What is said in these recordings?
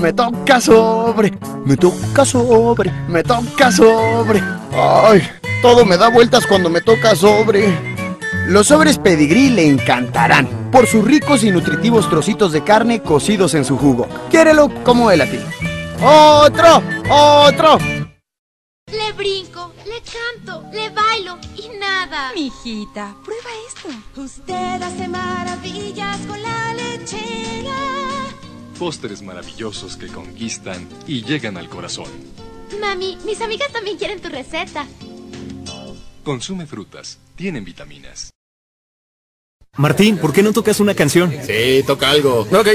me toca sobre, me toca sobre, me toca sobre. Ay, todo me da vueltas cuando me toca sobre. Los sobres pedigrí le encantarán por sus ricos y nutritivos trocitos de carne cocidos en su jugo. Quiérelo como él a ti. ¡Otro! ¡Otro! Le brinco, le canto, le bailo y nada. Mijita, prueba esto. Usted hace maravillas con la lechera. Pósteres maravillosos que conquistan y llegan al corazón. Mami, mis amigas también quieren tu receta. Consume frutas, tienen vitaminas. Martín, ¿por qué no tocas una canción? Sí, toca algo. Ok.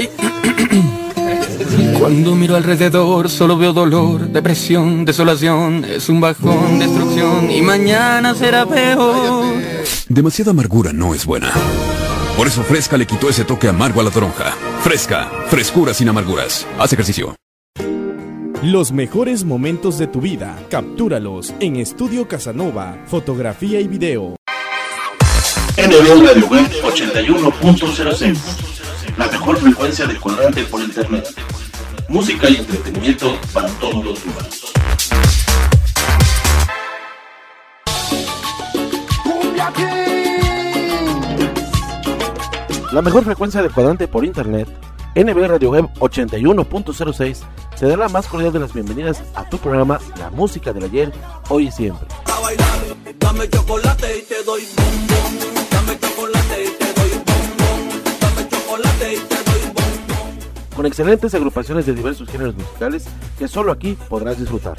Cuando miro alrededor solo veo dolor, depresión, desolación, es un bajón, destrucción y mañana será peor. Demasiada amargura no es buena. Por eso Fresca le quitó ese toque amargo a la toronja. Fresca, frescura sin amarguras. Haz ejercicio. Los mejores momentos de tu vida, captúralos en Estudio Casanova, fotografía y video. NB Radio Web 81.06 La mejor frecuencia de cuadrante por internet. Música y entretenimiento para todos los lugares. La mejor frecuencia de cuadrante por internet, NB Radio Web 81.06, te da la más cordial de las bienvenidas a tu programa La Música del Ayer, Hoy y Siempre. Con excelentes agrupaciones de diversos géneros musicales que solo aquí podrás disfrutar.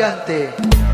gigante.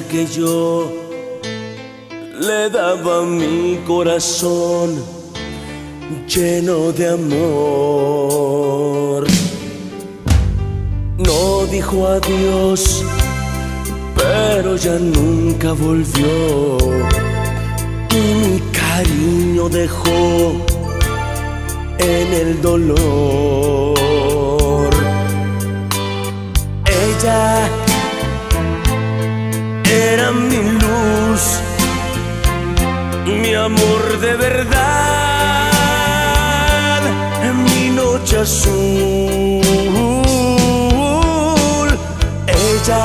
que yo le daba mi corazón lleno de amor. No dijo adiós, pero ya nunca volvió. Y mi cariño dejó en el dolor. Ella era mi luz, mi amor de verdad, mi noche azul. Ella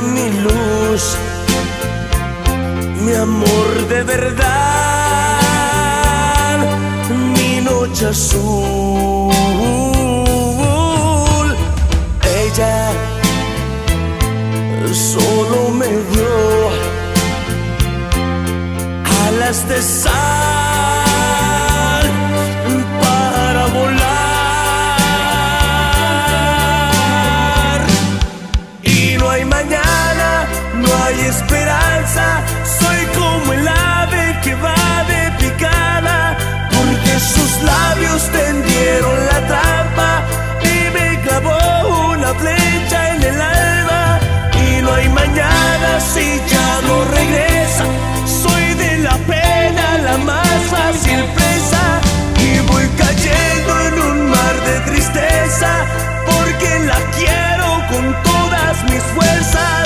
mi luz, mi amor de verdad, mi noche azul. Ella solo me dio alas de sal porque la quiero con todas mis fuerzas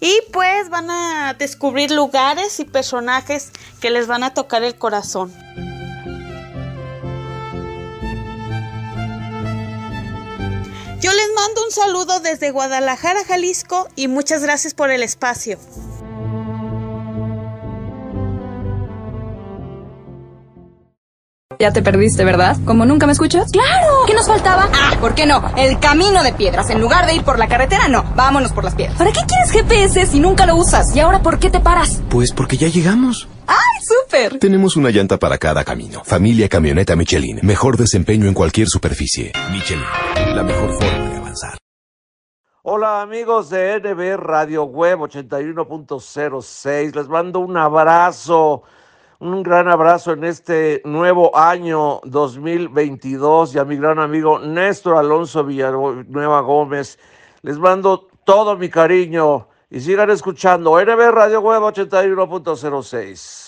y pues van a descubrir lugares y personajes que les van a tocar el corazón. Yo les mando un saludo desde Guadalajara, Jalisco y muchas gracias por el espacio. Ya te perdiste, ¿verdad? ¿Como nunca me escuchas? ¡Claro! ¿Qué nos faltaba? Ah, ¿por qué no? El camino de piedras. En lugar de ir por la carretera, no. Vámonos por las piedras. ¿Para qué quieres GPS si nunca lo usas? ¿Y ahora por qué te paras? Pues porque ya llegamos. ¡Ay, súper! Tenemos una llanta para cada camino. Familia Camioneta Michelin. Mejor desempeño en cualquier superficie. Michelin. La mejor forma de avanzar. Hola amigos de NB Radio Web 81.06. Les mando un abrazo, un gran abrazo en este nuevo año 2022 y a mi gran amigo Néstor Alonso Villanueva Gómez. Les mando todo mi cariño y sigan escuchando NB Radio Web 81.06.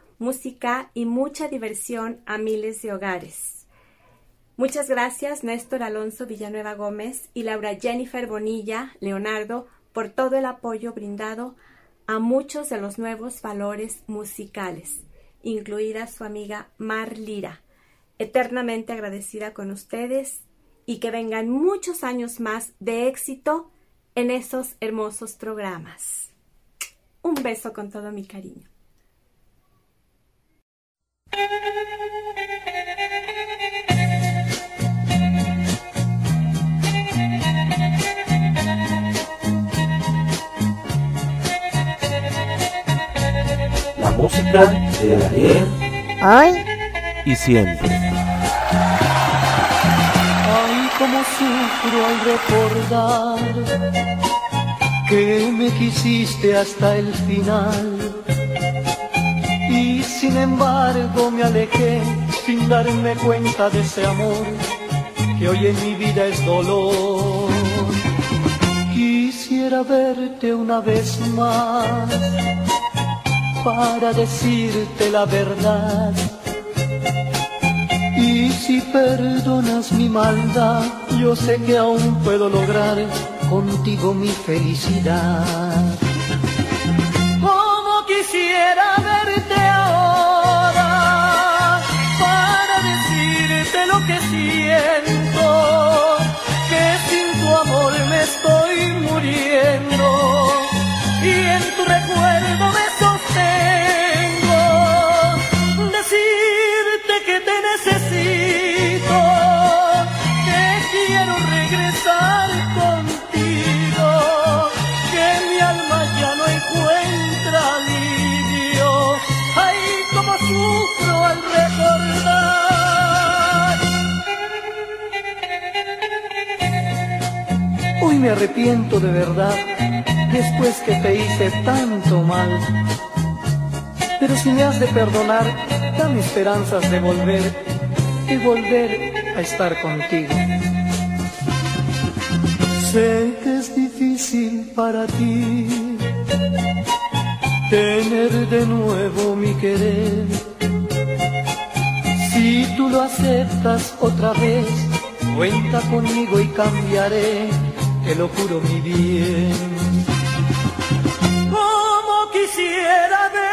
música y mucha diversión a miles de hogares. Muchas gracias Néstor Alonso Villanueva Gómez y Laura Jennifer Bonilla Leonardo por todo el apoyo brindado a muchos de los nuevos valores musicales. incluida su amiga Mar Lira. Eternamente agradecida con ustedes y que vengan muchos años más de éxito en esos hermosos programas. Un beso con todo mi cariño. La música de ayer Ay, y siempre. Ay, cómo sufro al recordar que me quisiste hasta el final. Sin embargo me alejé sin darme cuenta de ese amor que hoy en mi vida es dolor. Quisiera verte una vez más para decirte la verdad. Y si perdonas mi maldad, yo sé que aún puedo lograr contigo mi felicidad. Estoy muriendo. Y en tu recuerdo me arrepiento de verdad, después que te hice tanto mal. Pero si me has de perdonar, dame esperanzas de volver, de volver a estar contigo. Sé que es difícil para ti tener de nuevo mi querer. Si tú lo aceptas otra vez, cuenta conmigo y cambiaré, te lo juro mi bien. Como quisiera verte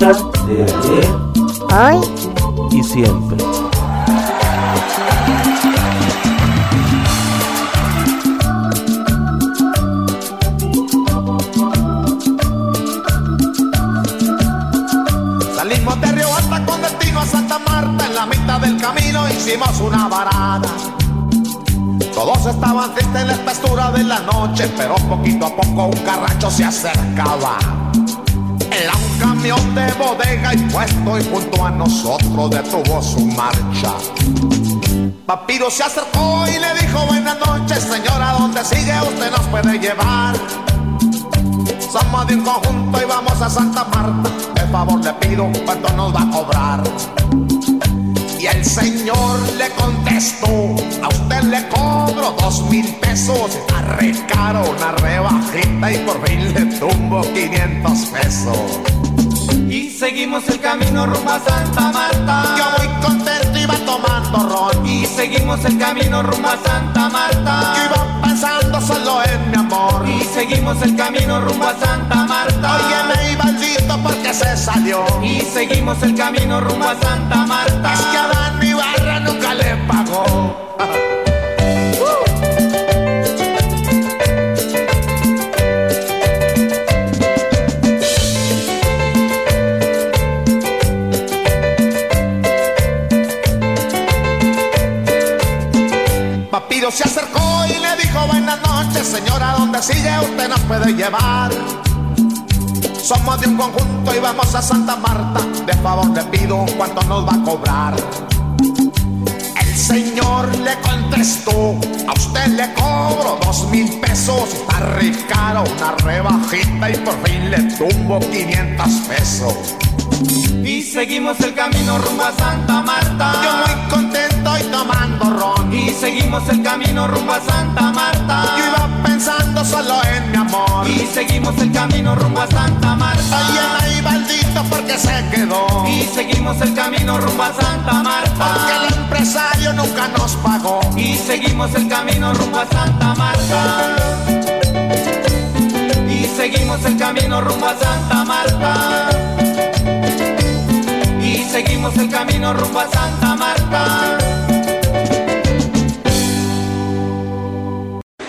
Música de ayer ay, y siempre. Salimos de Río Alta con destino a Santa Marta. En la mitad del camino hicimos una varada. Todos estaban tristes en la espesura de la noche, pero poquito a poco un carracho se acercaba. Camión de bodega y puesto y junto a nosotros detuvo su marcha. Papiro se acercó y le dijo buenas noches, señora, ¿dónde sigue? Usted nos puede llevar. Somos de un conjunto y vamos a Santa Marta. De favor le pido cuánto nos va a cobrar. Y el señor le contestó, a usted le cobro dos mil pesos, arre caro, una rebajita y por fin le tumbo 500 pesos. Y seguimos el camino rumbo a Santa Marta. Yo muy contento iba tomando ron. Y seguimos el camino rumbo a Santa Marta. Yo iba pensando solo en mi amor. Y seguimos el camino rumbo a Santa Marta. Oye, me iba maldito porque se salió. Y seguimos el camino rumbo a Santa Marta. Es que a Dan mi barra nunca le pagó. se acercó y le dijo buenas noches, señora, donde sigue usted nos puede llevar. Somos de un conjunto y vamos a Santa Marta. De favor le pido cuánto nos va a cobrar. El señor le contestó, a usted le cobro dos mil pesos. Está re caro, una rebajita y por fin le tumbo 500 pesos. Y seguimos el camino rumbo a Santa Marta. Yo muy contento y tomando. Y seguimos el camino rumbo a Santa Marta. Yo iba pensando solo en mi amor. Y seguimos el camino rumbo a Santa Marta. Y ahí maldito porque se quedó. Y seguimos el camino rumbo a Santa Marta. Porque el empresario nunca nos pagó. Y seguimos el camino rumbo a Santa Marta. Y seguimos el camino rumbo a Santa Marta. Y seguimos el camino rumbo a Santa Marta.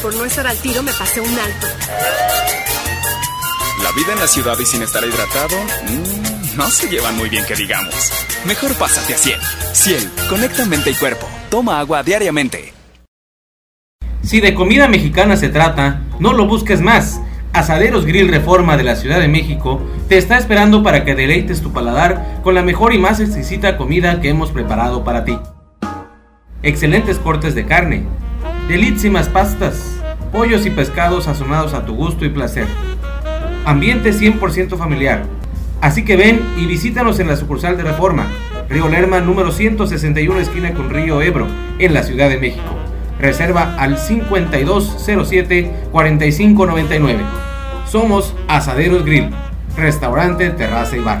Por no estar al tiro me pasé un alto. La vida en la ciudad y sin estar hidratado, mmm, no se llevan muy bien que digamos. Mejor pásate a Ciel. Ciel, conecta mente y cuerpo. Toma agua diariamente. Si de comida mexicana se trata, no lo busques más. Asaderos Grill Reforma de la Ciudad de México te está esperando para que deleites tu paladar con la mejor y más exquisita comida que hemos preparado para ti. Excelentes cortes de carne, delísimas pastas, pollos y pescados sazonados a tu gusto y placer. Ambiente 100% familiar. Así que ven y visítanos en la sucursal de Reforma, Río Lerma número 161 esquina con Río Ebro, en la Ciudad de México. Reserva al 5207-4599. Somos Asaderos Grill, restaurante, terraza y bar.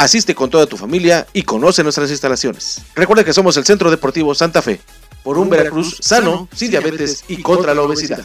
Asiste con toda tu familia y conoce nuestras instalaciones. Recuerda que somos el Centro Deportivo Santa Fe, por un Veracruz sano, sin diabetes y contra la obesidad.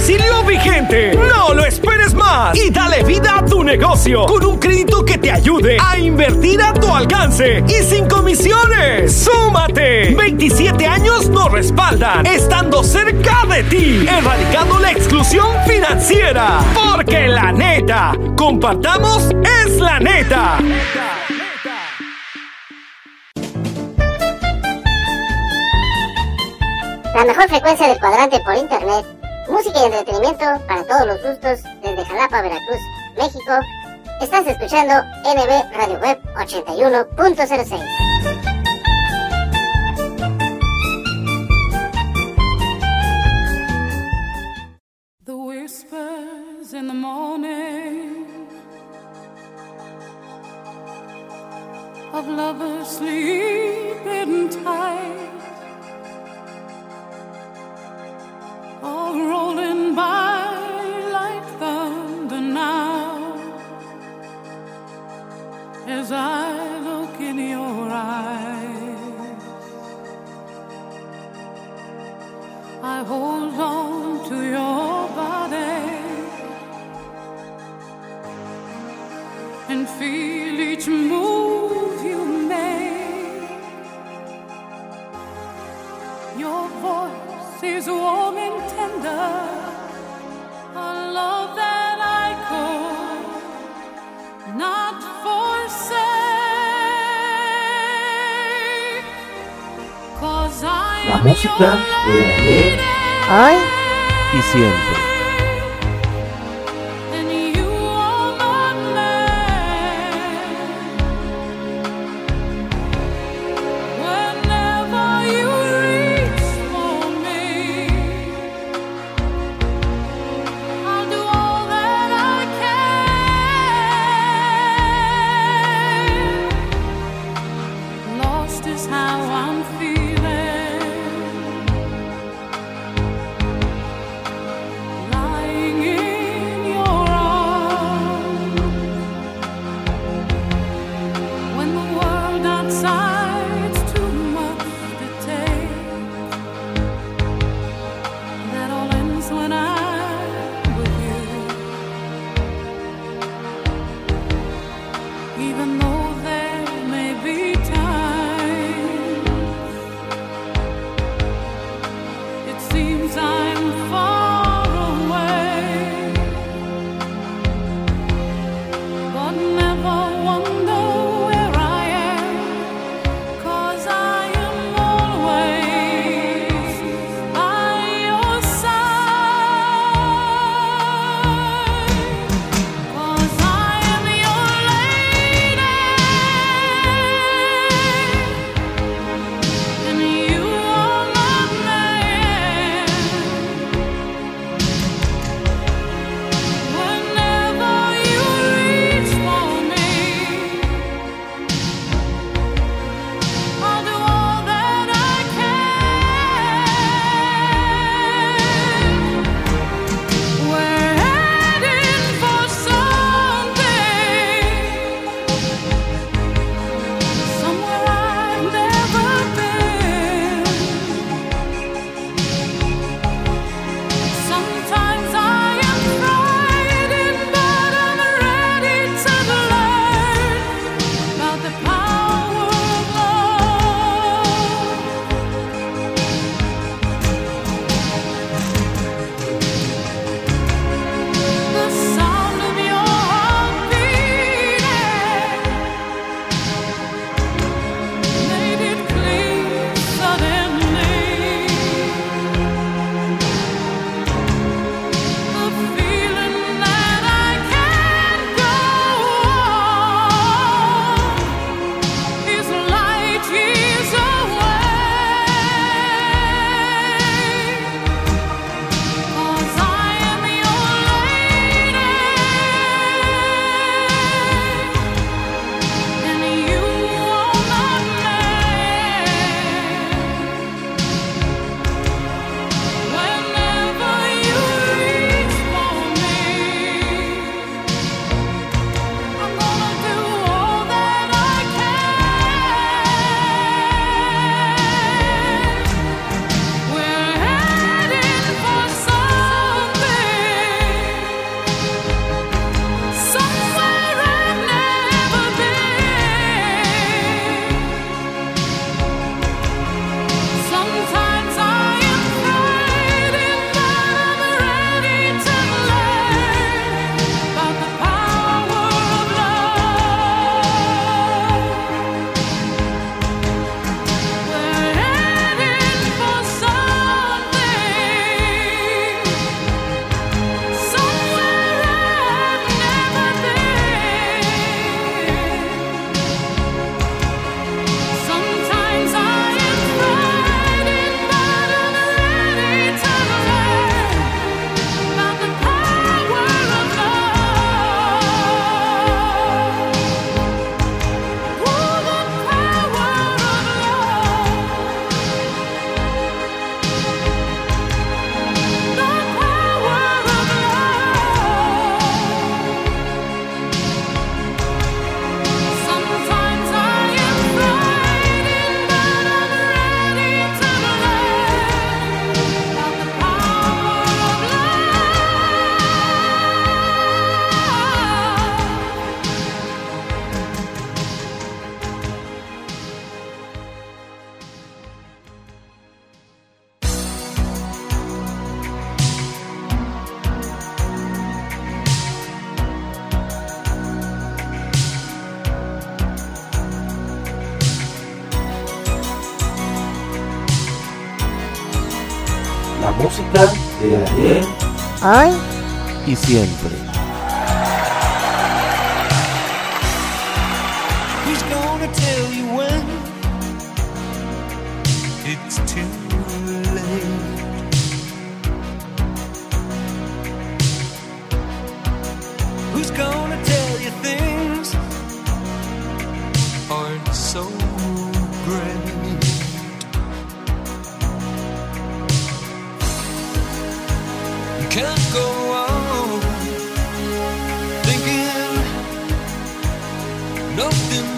domicilio vigente. No lo esperes más y dale vida a tu negocio con un crédito que te ayude a invertir a tu alcance y sin comisiones. ¡Súmate! 27 años nos respaldan, estando cerca de ti, erradicando la exclusión financiera. Porque la neta, compartamos es la neta. La mejor frecuencia del cuadrante por internet música y entretenimiento para todos los gustos desde Jalapa, Veracruz, México. Estás escuchando NB Radio Web 81.06. música de ayer Ay, y siempre.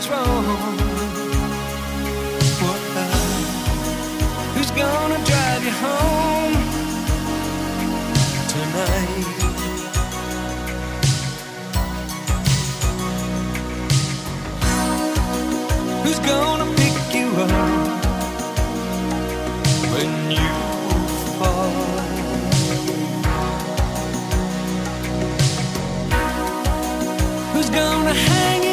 Wrong. What? Who's gonna drive you home tonight? Who's gonna pick you up when you fall? Who's gonna hang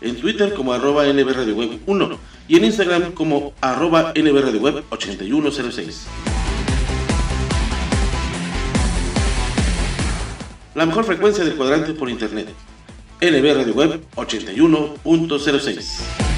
en Twitter como arroba NB Radio Web 1 y en Instagram como arroba NB Radio Web 8106. La mejor frecuencia del cuadrante por internet. NB Radio Web 81.06.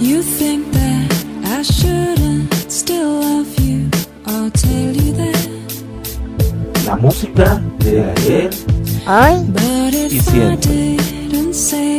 You think that I shouldn't still love you. I'll tell you that. La música de ayer But y if I siempre.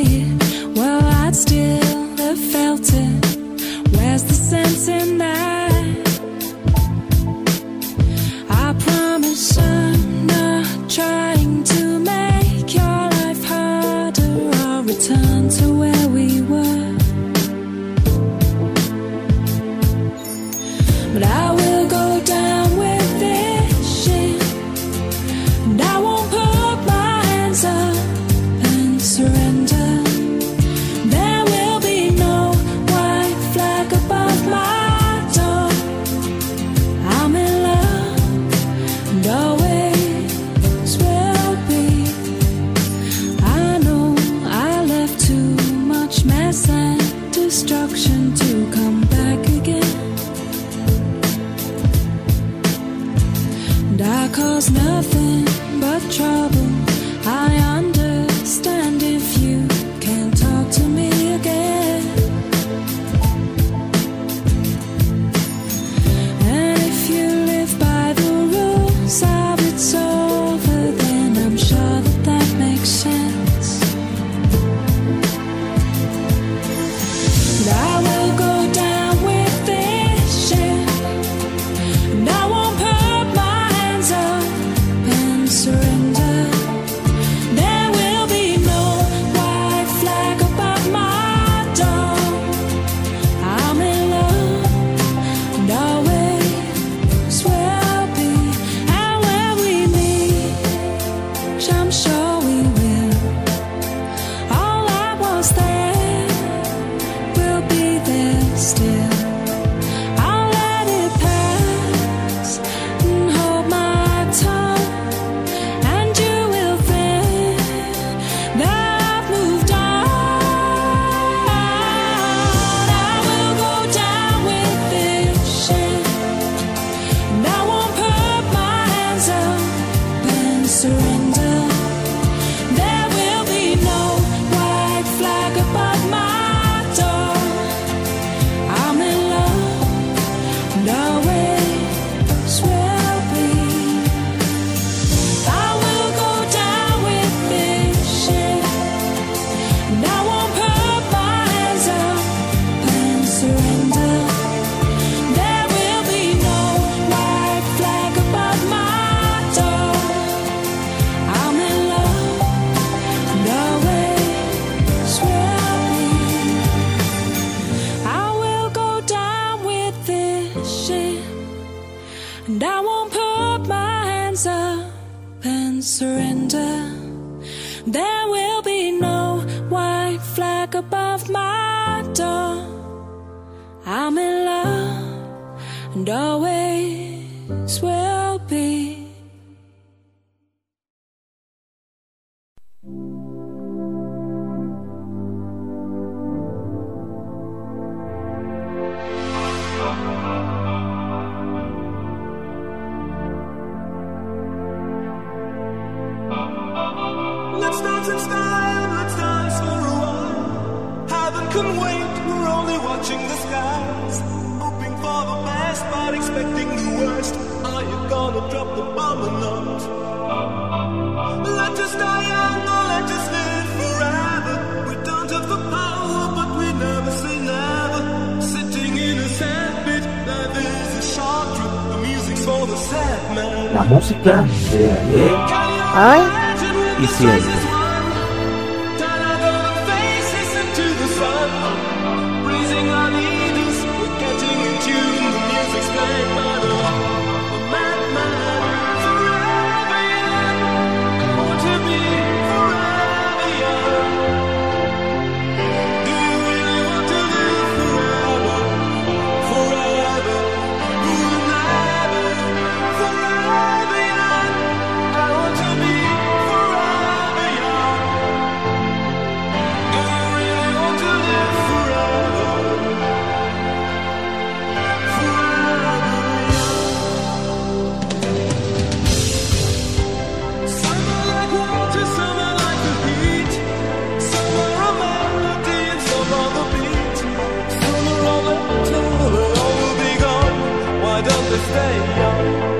Swear to stay young.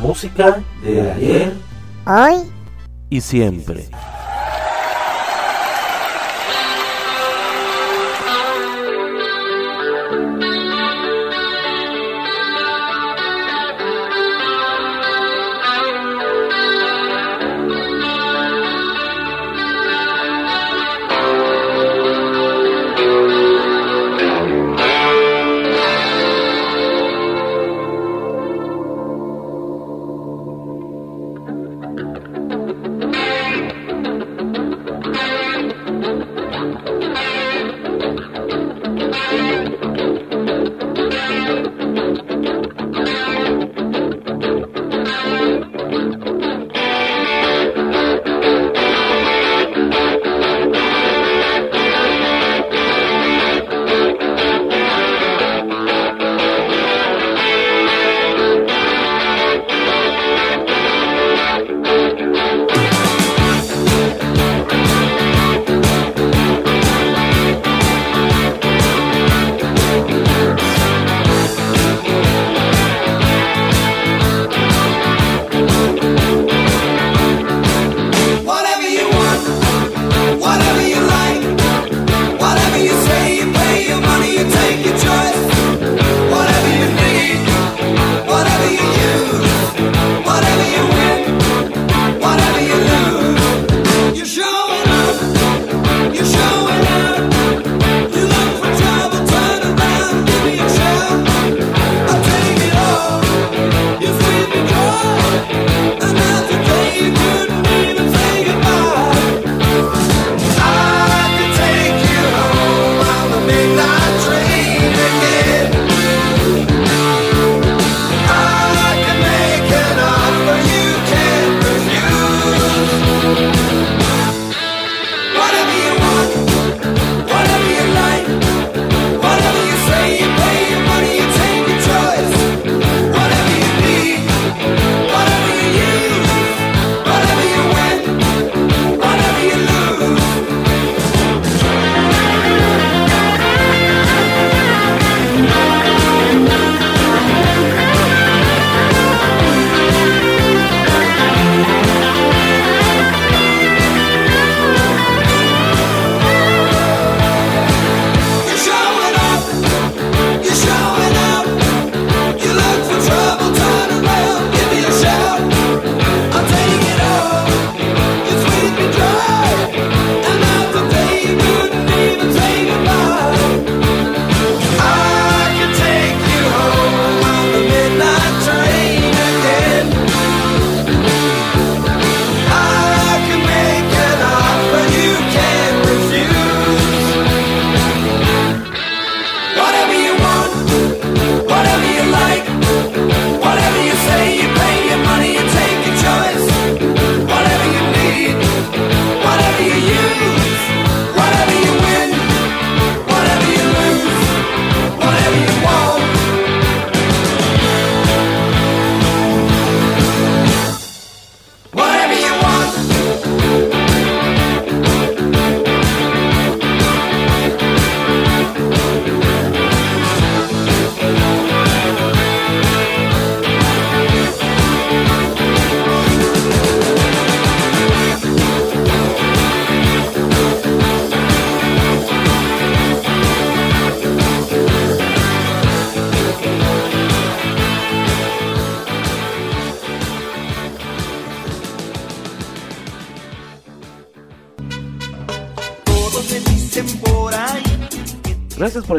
música de ayer, hoy y siempre.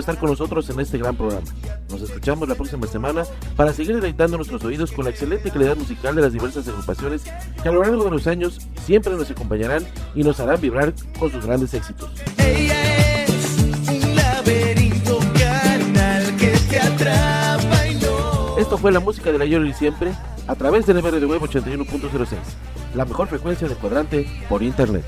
Estar con nosotros en este gran programa. Nos escuchamos la próxima semana para seguir deleitando nuestros oídos con la excelente calidad musical de las diversas agrupaciones que a lo largo de los años siempre nos acompañarán y nos harán vibrar con sus grandes éxitos. Ella es un laberinto carnal que te atrapa y no. Esto fue la música de ayer y siempre a través del MR de Web 81.06, la mejor frecuencia de cuadrante por internet.